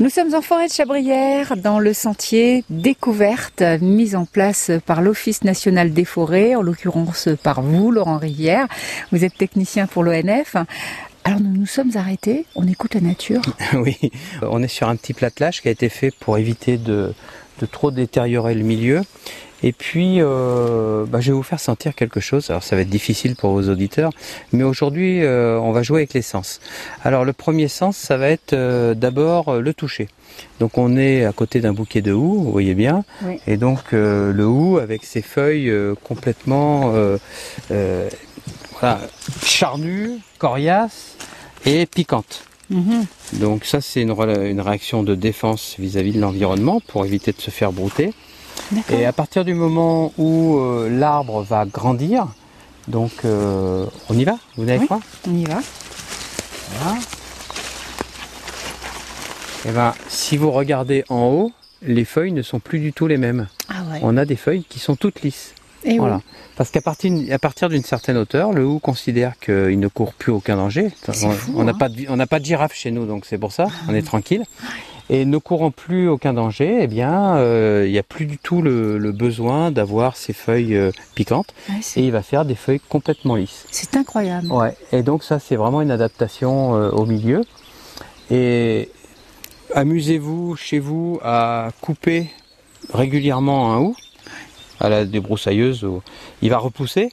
Nous sommes en forêt de Chabrières, dans le sentier Découverte, mis en place par l'Office national des forêts, en l'occurrence par vous, Laurent Rivière. Vous êtes technicien pour l'ONF. Alors nous nous sommes arrêtés, on écoute la nature. oui, on est sur un petit platelage qui a été fait pour éviter de, de trop détériorer le milieu. Et puis, euh, bah, je vais vous faire sentir quelque chose. Alors, ça va être difficile pour vos auditeurs, mais aujourd'hui, euh, on va jouer avec les sens. Alors, le premier sens, ça va être euh, d'abord le toucher. Donc, on est à côté d'un bouquet de houx, vous voyez bien. Oui. Et donc, le houx avec ses feuilles complètement voilà, charnues, coriaces et piquantes. Mhm. Donc ça, c'est une, une, réaction de défense vis-à-vis de l'environnement pour éviter de se faire brouter. Et à partir du moment où euh, l'arbre va grandir, donc euh, on y va? Vous avez oui, quoi On y va. Voilà. Et ben, si vous regardez en haut, les feuilles ne sont plus du tout les mêmes. Ah ouais. On a des feuilles qui sont toutes lisses. Et voilà. oui. Parce qu'à partir, à partir d'une certaine hauteur, le hou considère qu'il ne court plus aucun danger. C'est On fou, on n'a hein. pas, de, on n'a pas de girafe chez nous, donc c'est pour ça, on est tranquille. Et ne courant plus aucun danger, eh bien, euh, il n'y a plus du tout le, le besoin d'avoir ces feuilles euh, piquantes. Ouais, Et il va faire des feuilles complètement lisses. c'est incroyable. Ouais. Et donc ça, c'est vraiment une adaptation euh, au milieu. Et amusez-vous chez vous à couper régulièrement un hou à la débroussailleuse. ou- Il va repousser.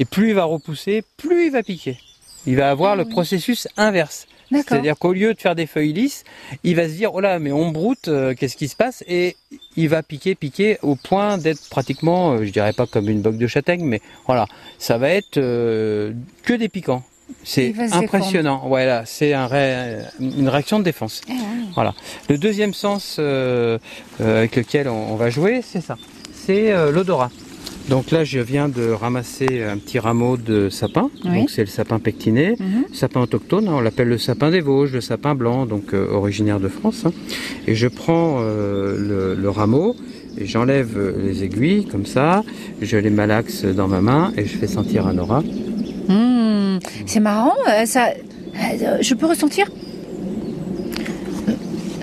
Et plus il va repousser, plus il va piquer. Il va avoir Ah le oui. processus inverse. C'est-à-dire qu'au lieu de faire des feuilles lisses, il va se dire oh là mais on broute, euh, qu'est-ce qui se passe? Et il va piquer, piquer au point d'être pratiquement, euh, je dirais pas comme une boque de châtaigne, mais voilà, ça va être euh, que des piquants. C'est impressionnant. Voilà, c'est un ré- une réaction de défense. Eh oui. Le deuxième sens euh, euh, avec lequel on, on va jouer, c'est ça. C'est euh, l'odorat. Donc là, je viens de ramasser un petit rameau de sapin. Oui. Donc c'est le sapin pectiné, Mhm. sapin autochtone. hein, on l'appelle le sapin des Vosges, le sapin blanc, donc euh, originaire de France. hein. Et je prends euh, le, le rameau et j'enlève les aiguilles comme ça. Je les malaxe dans ma main et je fais sentir un aura. Mmh, c'est marrant, ça. Je peux ressentir?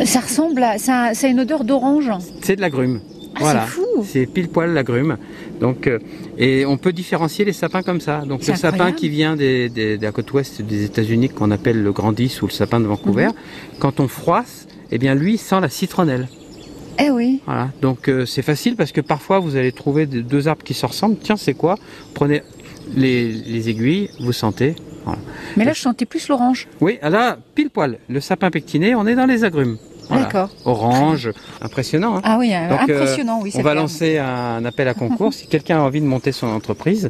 Ça ressemble à. Ça, ça a une odeur d'orange. C'est de l'agrume. Ah, Voilà. c'est fou C'est pile poil l'agrume. Donc, euh, et on peut différencier les sapins comme ça. Donc, le sapin qui vient des, des- de la côte ouest des États-Unis, qu'on appelle le grandis ou le sapin de Vancouver, Mhm. quand on froisse, eh bien, lui sent la citronnelle. Eh oui. Voilà. Donc, euh, c'est facile parce que parfois, vous allez trouver deux arbres qui se ressemblent. Tiens, c'est quoi? Prenez les, les aiguilles, vous sentez. Mais là, je sentais plus l'orange. Oui, ah là, pile poil. Le sapin pectiné, on est dans les agrumes. Voilà. D'accord. Orange, impressionnant. Hein Ah oui, euh, Donc, euh, impressionnant, oui. On va lancer un appel à concours. si quelqu'un a envie de monter son entreprise,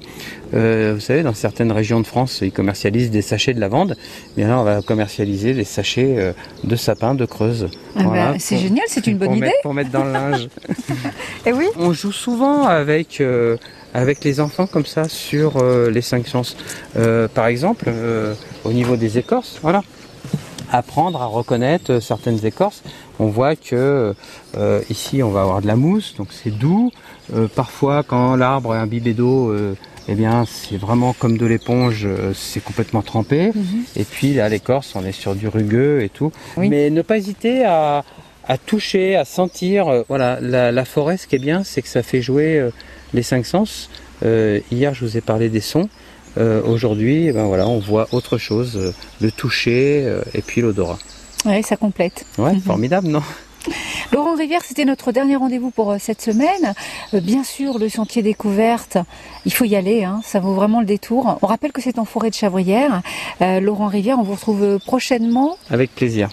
euh, vous savez, dans certaines régions de France, ils commercialisent des sachets de lavande. Mais là, on va commercialiser des sachets de sapin, de creuse. Ah Voilà, bah, c'est génial, c'est une bonne pour idée. Mettre, pour mettre dans le linge. Eh oui. On joue souvent avec euh, avec les enfants comme ça sur euh, les cinq sens. Euh, par exemple, euh, au niveau des écorces, voilà. Apprendre à reconnaître euh, certaines écorces. On voit que euh, ici on va avoir de la mousse, donc c'est doux. Euh, parfois, quand l'arbre est imbibé d'eau, euh, eh bien c'est vraiment comme de l'éponge, c'est complètement trempé. Mhm. Et puis là, l'écorce, on est sur du rugueux et tout. Oui. Mais ne pas hésiter à, à toucher, à sentir. voilà, la, la forêt, ce qui est bien, c'est que ça fait jouer les cinq sens. Hier, je vous ai parlé des sons. Euh, Aujourd'hui, ben voilà, on voit autre chose, euh, le toucher euh, et puis l'odorat. Ouais, ça complète. Ouais, Mhm. formidable, non? Laurent Rivière, c'était notre dernier rendez-vous pour cette semaine. Bien sûr, le sentier découverte, il faut y aller, hein, ça vaut vraiment le détour. On rappelle que c'est en forêt de Chavrières. Euh, Laurent Rivière, on vous retrouve prochainement Avec plaisir.